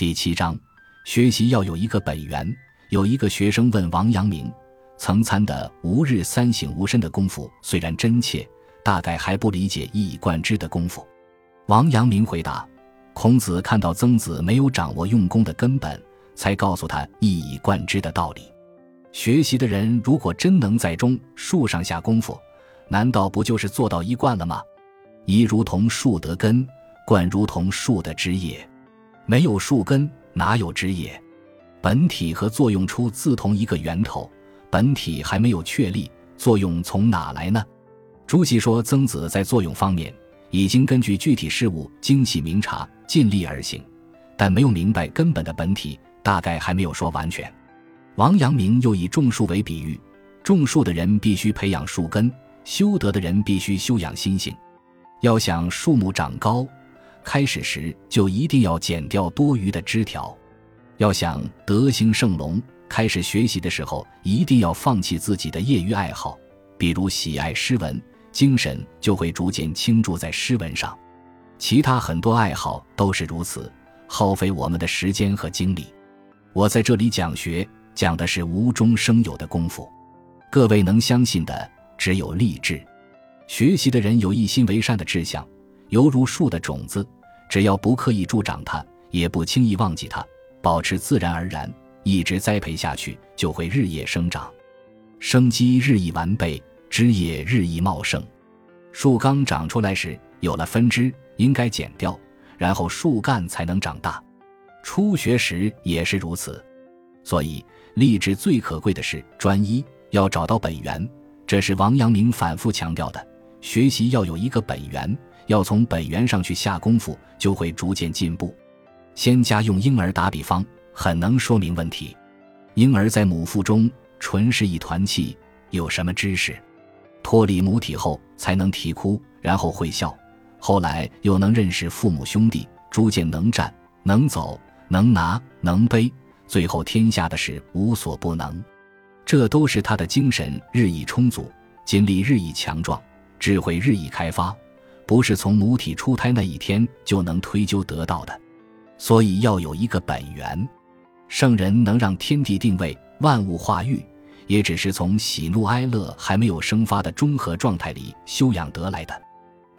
第七章，学习要有一个本源。有一个学生问王阳明：“曾参的吾日三省吾身的功夫虽然真切，大概还不理解一以贯之的功夫。”王阳明回答：“孔子看到曾子没有掌握用功的根本，才告诉他一以贯之的道理。学习的人如果真能在中树上下功夫，难道不就是做到一贯了吗？一如同树得根，贯如同树的枝叶。”没有树根，哪有枝叶？本体和作用出自同一个源头，本体还没有确立，作用从哪来呢？朱熹说，曾子在作用方面已经根据具体事物精细明察，尽力而行，但没有明白根本的本体，大概还没有说完全。王阳明又以种树为比喻，种树的人必须培养树根，修德的人必须修养心性，要想树木长高。开始时就一定要剪掉多余的枝条，要想德行圣隆，开始学习的时候一定要放弃自己的业余爱好，比如喜爱诗文，精神就会逐渐倾注在诗文上。其他很多爱好都是如此，耗费我们的时间和精力。我在这里讲学，讲的是无中生有的功夫。各位能相信的只有励志。学习的人有一心为善的志向。犹如树的种子，只要不刻意助长它，也不轻易忘记它，保持自然而然，一直栽培下去，就会日夜生长，生机日益完备，枝叶日益茂盛。树刚长出来时，有了分支，应该剪掉，然后树干才能长大。初学时也是如此，所以立志最可贵的是专一，要找到本源。这是王阳明反复强调的，学习要有一个本源。要从本源上去下功夫，就会逐渐进步。仙家用婴儿打比方，很能说明问题。婴儿在母腹中纯是一团气，有什么知识？脱离母体后才能啼哭，然后会笑，后来又能认识父母兄弟，逐渐能站、能走、能拿、能背，最后天下的事无所不能。这都是他的精神日益充足，精力日益强壮，智慧日益开发。不是从母体出胎那一天就能推究得到的，所以要有一个本源。圣人能让天地定位、万物化育，也只是从喜怒哀乐还没有生发的中和状态里修养得来的。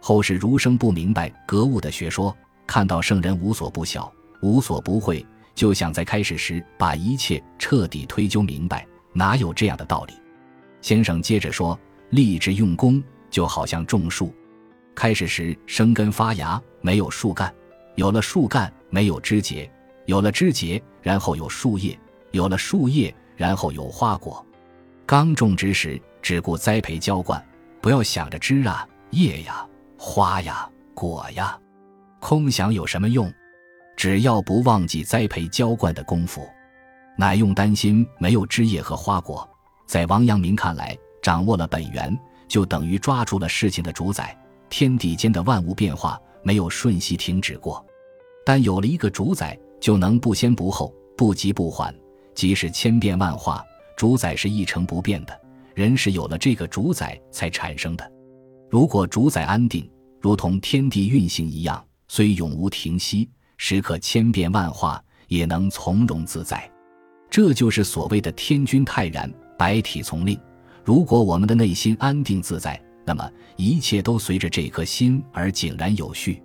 后世儒生不明白格物的学说，看到圣人无所不晓、无所不会，就想在开始时把一切彻底推究明白，哪有这样的道理？先生接着说：立志用功，就好像种树。开始时生根发芽，没有树干；有了树干，没有枝节；有了枝节，然后有树叶；有了树叶，然后有花果。刚种植时，只顾栽培浇灌，不要想着枝啊、叶呀、花呀、果呀，空想有什么用？只要不忘记栽培浇灌的功夫，乃用担心没有枝叶和花果。在王阳明看来，掌握了本源，就等于抓住了事情的主宰。天地间的万物变化没有瞬息停止过，但有了一个主宰，就能不先不后、不急不缓。即使千变万化，主宰是一成不变的。人是有了这个主宰才产生的。如果主宰安定，如同天地运行一样，虽永无停息，时刻千变万化，也能从容自在。这就是所谓的天君泰然，百体从令。如果我们的内心安定自在。那么一切都随着这颗心而井然有序。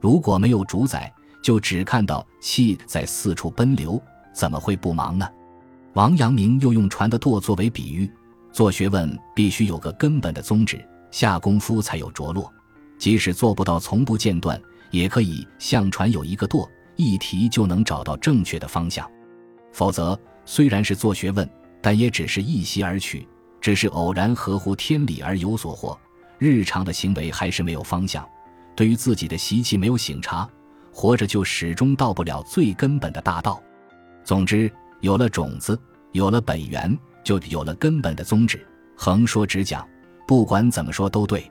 如果没有主宰，就只看到气在四处奔流，怎么会不忙呢？王阳明又用船的舵作为比喻，做学问必须有个根本的宗旨，下功夫才有着落。即使做不到从不间断，也可以像船有一个舵，一提就能找到正确的方向。否则，虽然是做学问，但也只是一袭而去。只是偶然合乎天理而有所获，日常的行为还是没有方向。对于自己的习气没有醒察，活着就始终到不了最根本的大道。总之，有了种子，有了本源，就有了根本的宗旨。横说直讲，不管怎么说都对。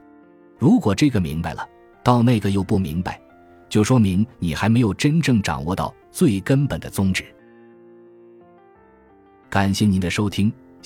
如果这个明白了，到那个又不明白，就说明你还没有真正掌握到最根本的宗旨。感谢您的收听。